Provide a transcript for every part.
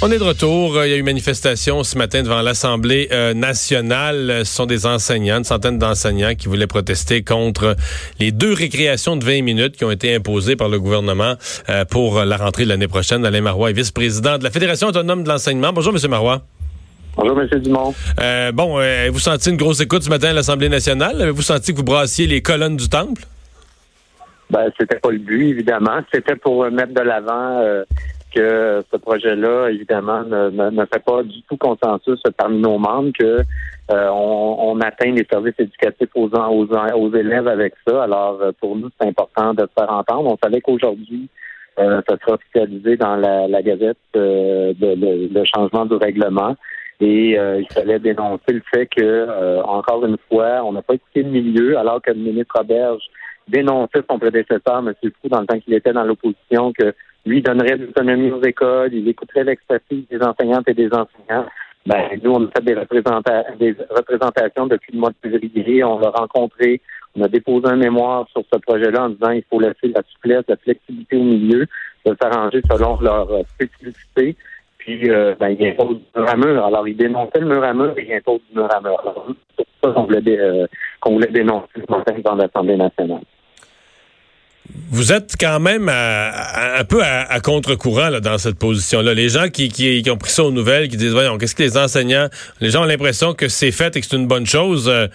On est de retour. Il y a eu manifestation ce matin devant l'Assemblée euh, nationale. Ce sont des enseignants, une centaine d'enseignants qui voulaient protester contre les deux récréations de 20 minutes qui ont été imposées par le gouvernement euh, pour la rentrée de l'année prochaine. Alain Marois est vice-président de la Fédération autonome de l'enseignement. Bonjour, M. Marois. Bonjour, M. Dumont. Euh, bon, vous senti une grosse écoute ce matin à l'Assemblée nationale? Avez-vous senti que vous brassiez les colonnes du temple? Ben, c'était pas le but, évidemment. C'était pour mettre de l'avant que ce projet-là, évidemment, ne, fait pas du tout consensus parmi nos membres, que euh, on, atteint les services éducatifs aux, aux, aux élèves avec ça. Alors, euh, pour nous, c'est important de se faire entendre. On savait qu'aujourd'hui, euh, ça sera officialisé dans la, Gazette de, le changement du règlement. Et il fallait dénoncer le fait que, encore une fois, on n'a pas écouté le milieu, alors que le ministre Roberge dénonçait son prédécesseur, M. Fou, dans le temps qu'il était dans l'opposition, que lui donnerait l'autonomie aux écoles, il écouterait l'expertise des enseignantes et des enseignants. Ben, nous, on a fait des, des représentations depuis le mois de février. On l'a rencontré. On a déposé un mémoire sur ce projet-là en disant qu'il faut laisser la souplesse, la flexibilité au milieu, de s'arranger selon leur euh, spécificité. Puis, euh, ben, il impose du mur à mur. Alors, il dénonçait le mur à mur et il impose du mur à mur. C'est ça qu'on voulait, euh, qu'on voulait dénoncer ce matin dans l'Assemblée nationale vous êtes quand même un peu à, contre-courant dans cette position-là. Les gens qui, qui, ont pris ça aux nouvelles, qui disent voyons, qu'est-ce que les enseignants, les gens ont l'impression que c'est fait et que c'est une bonne chose. Euh,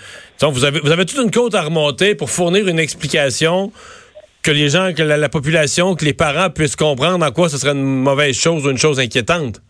donc vous avez vous avez toute une côte à remonter pour fournir une explication que les gens, que la, population, que les parents puissent comprendre en quoi ce serait une mauvaise chose ou une chose inquiétante.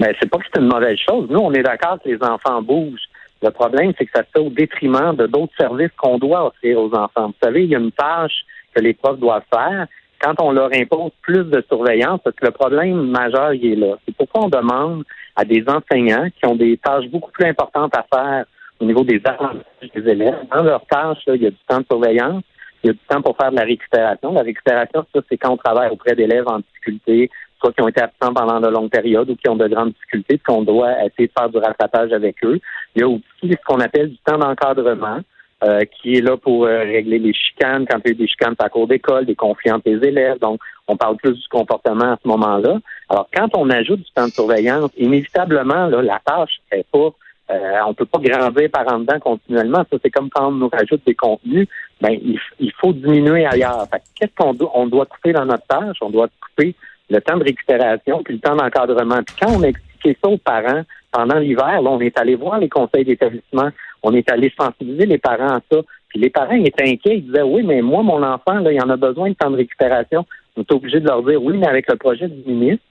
Mais c'est pas que c'est une mauvaise chose. Nous, on est d'accord que les enfants bougent. Le problème, c'est que ça se fait au détriment de d'autres services qu'on doit offrir aux enfants. Vous savez, il y a une tâche que les profs doivent faire quand on leur impose plus de surveillance, parce que le problème majeur, il est là. C'est pourquoi on demande à des enseignants qui ont des tâches beaucoup plus importantes à faire au niveau des apprentissages des élèves. Dans leurs tâches, il y a du temps de surveillance, il y a du temps pour faire de la récupération. La récupération, ça, c'est quand on travaille auprès d'élèves en difficulté, soit qui ont été absents pendant de longues périodes ou qui ont de grandes difficultés, qu'on doit essayer de faire du rattrapage avec eux. Il y a aussi ce qu'on appelle du temps d'encadrement. Euh, qui est là pour euh, régler les chicanes quand il y a eu des chicanes à cours d'école, des conflits entre les élèves. Donc, on parle plus du comportement à ce moment-là. Alors, quand on ajoute du temps de surveillance, inévitablement, là, la tâche est pas euh, on peut pas grandir par en dedans continuellement. Ça, c'est comme quand on nous rajoute des contenus, ben il, faut diminuer ailleurs. Qu'est-ce qu'on doit, on doit couper dans notre tâche? On doit couper le temps de récupération puis le temps d'encadrement. Puis quand on a expliqué ça aux parents pendant l'hiver, là, on est allé voir les conseils d'établissement on est allé sensibiliser les parents à ça. Puis les parents étaient inquiets. Ils disaient Oui, mais moi, mon enfant, là, il en a besoin de temps de récupération. On est obligé de leur dire Oui, mais avec le projet du ministre,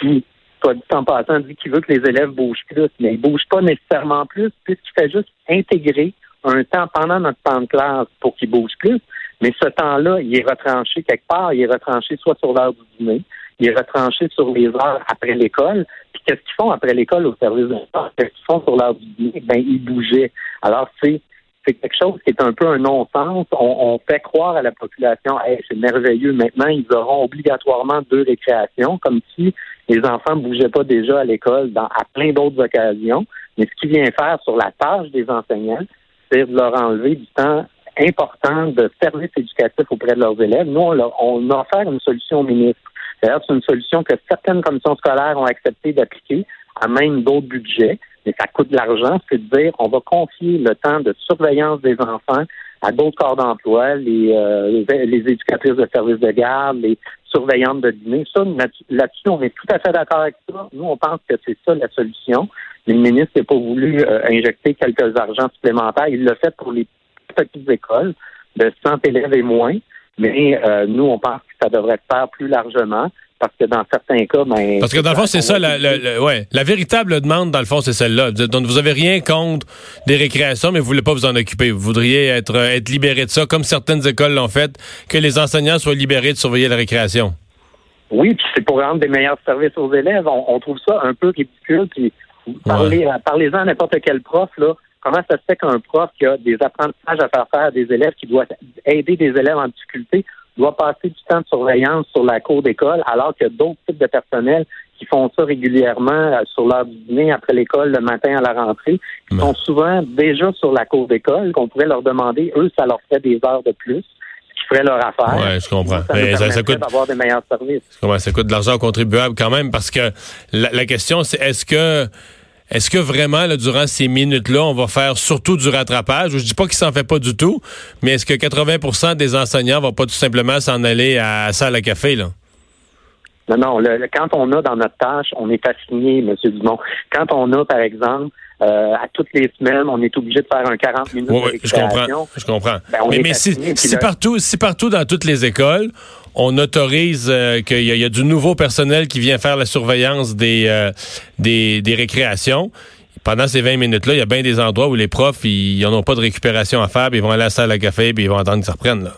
qui, soit dit en passant, dit qu'il veut que les élèves bougent plus, mais ils ne bougent pas nécessairement plus, puisqu'il fait juste intégrer un temps pendant notre temps de classe pour qu'ils bougent plus. Mais ce temps-là, il est retranché quelque part. Il est retranché soit sur l'heure du dîner, il est retranché sur les heures après l'école. Qu'est-ce qu'ils font après l'école au service de Qu'est-ce qu'ils font sur du dîner? Ben, ils bougeaient. Alors, c'est c'est quelque chose qui est un peu un non-sens. On, fait croire à la population, hey, c'est merveilleux, maintenant ils auront obligatoirement deux récréations, comme si les enfants ne bougeaient pas déjà à l'école dans, à plein d'autres occasions. Mais ce qui vient faire sur la tâche des enseignants, c'est de leur enlever du temps important de service éducatif auprès de leurs élèves. Nous, on, on a offert une solution au ministre. D'ailleurs, c'est une solution que certaines commissions scolaires ont accepté d'appliquer à même d'autres budgets, mais ça coûte de l'argent. C'est de dire on va confier le temps de surveillance des enfants à d'autres corps d'emploi, les, euh, éducatrices de services de garde, les surveillantes de dîner. Ça, là-dessus, on est tout à fait d'accord avec ça. Nous, on pense que c'est ça la solution. le ministre n'a pas voulu euh, injecter quelques argents supplémentaires. Il l'a fait pour les petites écoles de 100 élèves et moins. Mais euh, nous, on pense que ça devrait se faire plus largement parce que dans certains cas, ben, Parce que dans le fond, c'est ça, la, ouais, la véritable demande, dans le fond, c'est celle-là. Donc, vous avez rien contre des récréations, mais vous voulez pas vous en occuper. Vous voudriez être, euh, être libéré de ça, comme certaines écoles l'ont fait, que les enseignants soient libérés de surveiller la récréation. Oui, puis c'est pour rendre des meilleurs services aux élèves. On, trouve ça un peu ridicule. Puis parlez, parlez-en à n'importe quel prof, là. Comment ça se fait qu'un prof qui a des apprentissages à faire faire à des élèves, qui doit aider des élèves en difficulté, doit passer du temps de surveillance sur la cour d'école, alors qu'il y a d'autres types de personnel qui font ça régulièrement sur l'heure du dîner, après l'école, le matin à la rentrée, qui sont souvent déjà sur la cour d'école, qu'on pourrait leur demander, eux, ça leur ferait des heures de plus qui ferait leur affaire. Oui, je comprends. Ça, Mais ça, coûte, d'avoir des meilleurs services. comment ça coûte de l'argent aux contribuables quand même parce que la, la question c'est est-ce que est-ce que vraiment durant ces minutes-là, on va faire surtout du rattrapage? Je dis pas qu'il s'en fait pas du tout, mais est-ce que 80% des enseignants vont pas tout simplement s'en aller à salle à café là? Non, non. le- le- quand on a dans notre tâche, on est assigné, M. Dumont. Quand on a, par exemple, euh, à toutes les semaines, on est obligé de faire un 40 minutes Oui, de oui, je récréation. comprends. Je comprends. Ben, on mais mais si, assigné, si là- partout, si partout dans toutes les écoles, on autorise euh, qu'il y, y a du nouveau personnel qui vient faire la surveillance des, euh, des, des récréations. Pendant ces 20 minutes-là, il y a bien des endroits où les profs, ils n'en ont pas de récupération à faire, puis ils vont aller à la salle à café, puis ils vont attendre que ça reprenne. Là.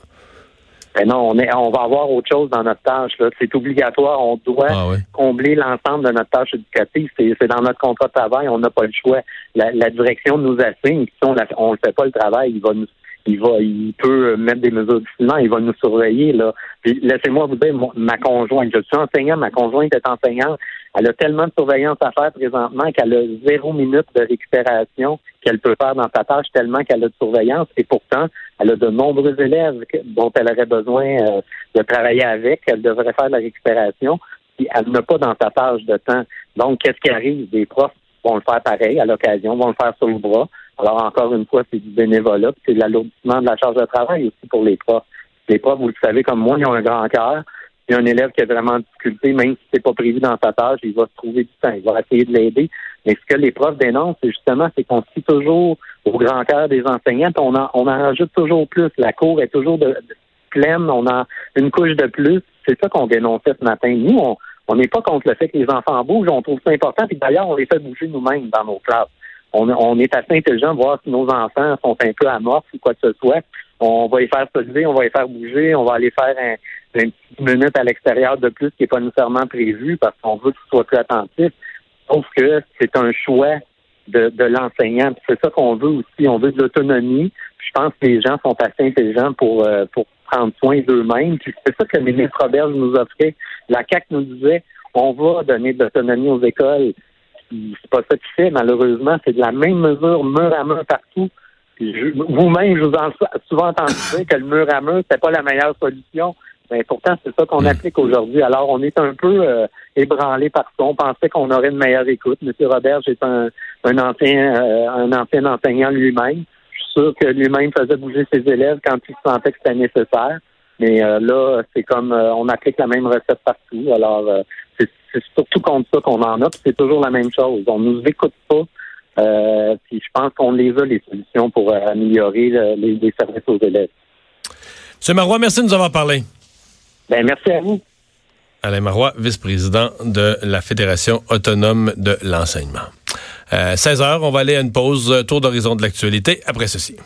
Ben non, on, est, on va avoir autre chose dans notre tâche. là. C'est obligatoire. On doit Ah oui. combler l'ensemble de notre tâche éducative. C'est c'est dans notre contrat de travail. On n'a pas le choix. La, la direction nous assigne. Si on ne le fait pas le travail, il va nous il va, il peut mettre des mesures disciplinaires, il va nous surveiller, là. Puis, laissez-moi vous dire, ma conjointe, je suis enseignant, ma conjointe est enseignante, elle a tellement de surveillance à faire présentement qu'elle a zéro minute de récupération qu'elle peut faire dans sa tâche tellement qu'elle a de surveillance et pourtant, elle a de nombreux élèves dont elle aurait besoin euh, de travailler avec, elle devrait faire de la récupération, puis elle n'a pas dans sa tâche de temps. Donc, qu'est-ce qui arrive? Des profs vont le faire pareil à l'occasion, vont le faire sur le bras. Alors, encore une fois, c'est du bénévolat, c'est l'alourdissement de la charge de travail aussi pour les profs. Les profs, vous le savez comme moi, ils ont un grand cœur. Il y a un élève qui a vraiment en difficulté, même si c'est pas prévu dans sa tâche, il va se trouver du temps, il va essayer de l'aider. Mais ce que les profs dénoncent, c'est justement, c'est qu'on fie toujours au grand cœur des enseignants, on en, on en toujours plus. La cour est toujours de, de- pleine, on a une couche de plus. C'est ça qu'on dénonçait ce matin. Nous, on n'est pas contre le fait que les enfants bougent, on trouve ça important, puis d'ailleurs, on les fait bouger nous-mêmes dans nos classes. On, on est assez intelligent de voir si nos enfants sont un peu amorphes ou quoi que ce soit. On va les faire se lever, on va les faire bouger, on va aller faire un, une petite minute à l'extérieur de plus qui n'est pas nécessairement prévu parce qu'on veut qu'ils soient plus attentifs. Sauf que c'est un choix de, de l'enseignant. C'est ça qu'on veut aussi. On veut de l'autonomie. Je pense que les gens sont assez intelligents pour, euh, pour prendre soin d'eux-mêmes. C'est ça que le ministre Robert nous offrait. La CAC nous disait on va donner de l'autonomie aux écoles. C'est pas ça qu'il fait, malheureusement. C'est de la même mesure, mur à mur partout. Vous-même, je vous ai souvent entendu dire que le mur à mur, c'était pas la meilleure solution. Mais pourtant, c'est ça qu'on applique aujourd'hui. Alors, on est un peu euh, ébranlé par ça. On pensait qu'on aurait une meilleure écoute. Monsieur Robert, c'est un, un ancien euh, un ancien enseignant lui-même. Je suis sûr que lui-même faisait bouger ses élèves quand il sentait que c'était nécessaire. Mais euh, là, c'est comme on applique la même recette partout. Alors, c'est surtout contre ça qu'on en a. puis C'est toujours la même chose. On nous écoute pas. Puis je pense qu'on les a les solutions pour améliorer les, les services aux élèves. M. Marois, merci de nous avoir parlé. Ben merci à vous. Alain Marois, vice-président de la Fédération autonome de l'enseignement. Euh, 16 heures, on va aller à une pause, euh, tour d'horizon de l'actualité après ceci.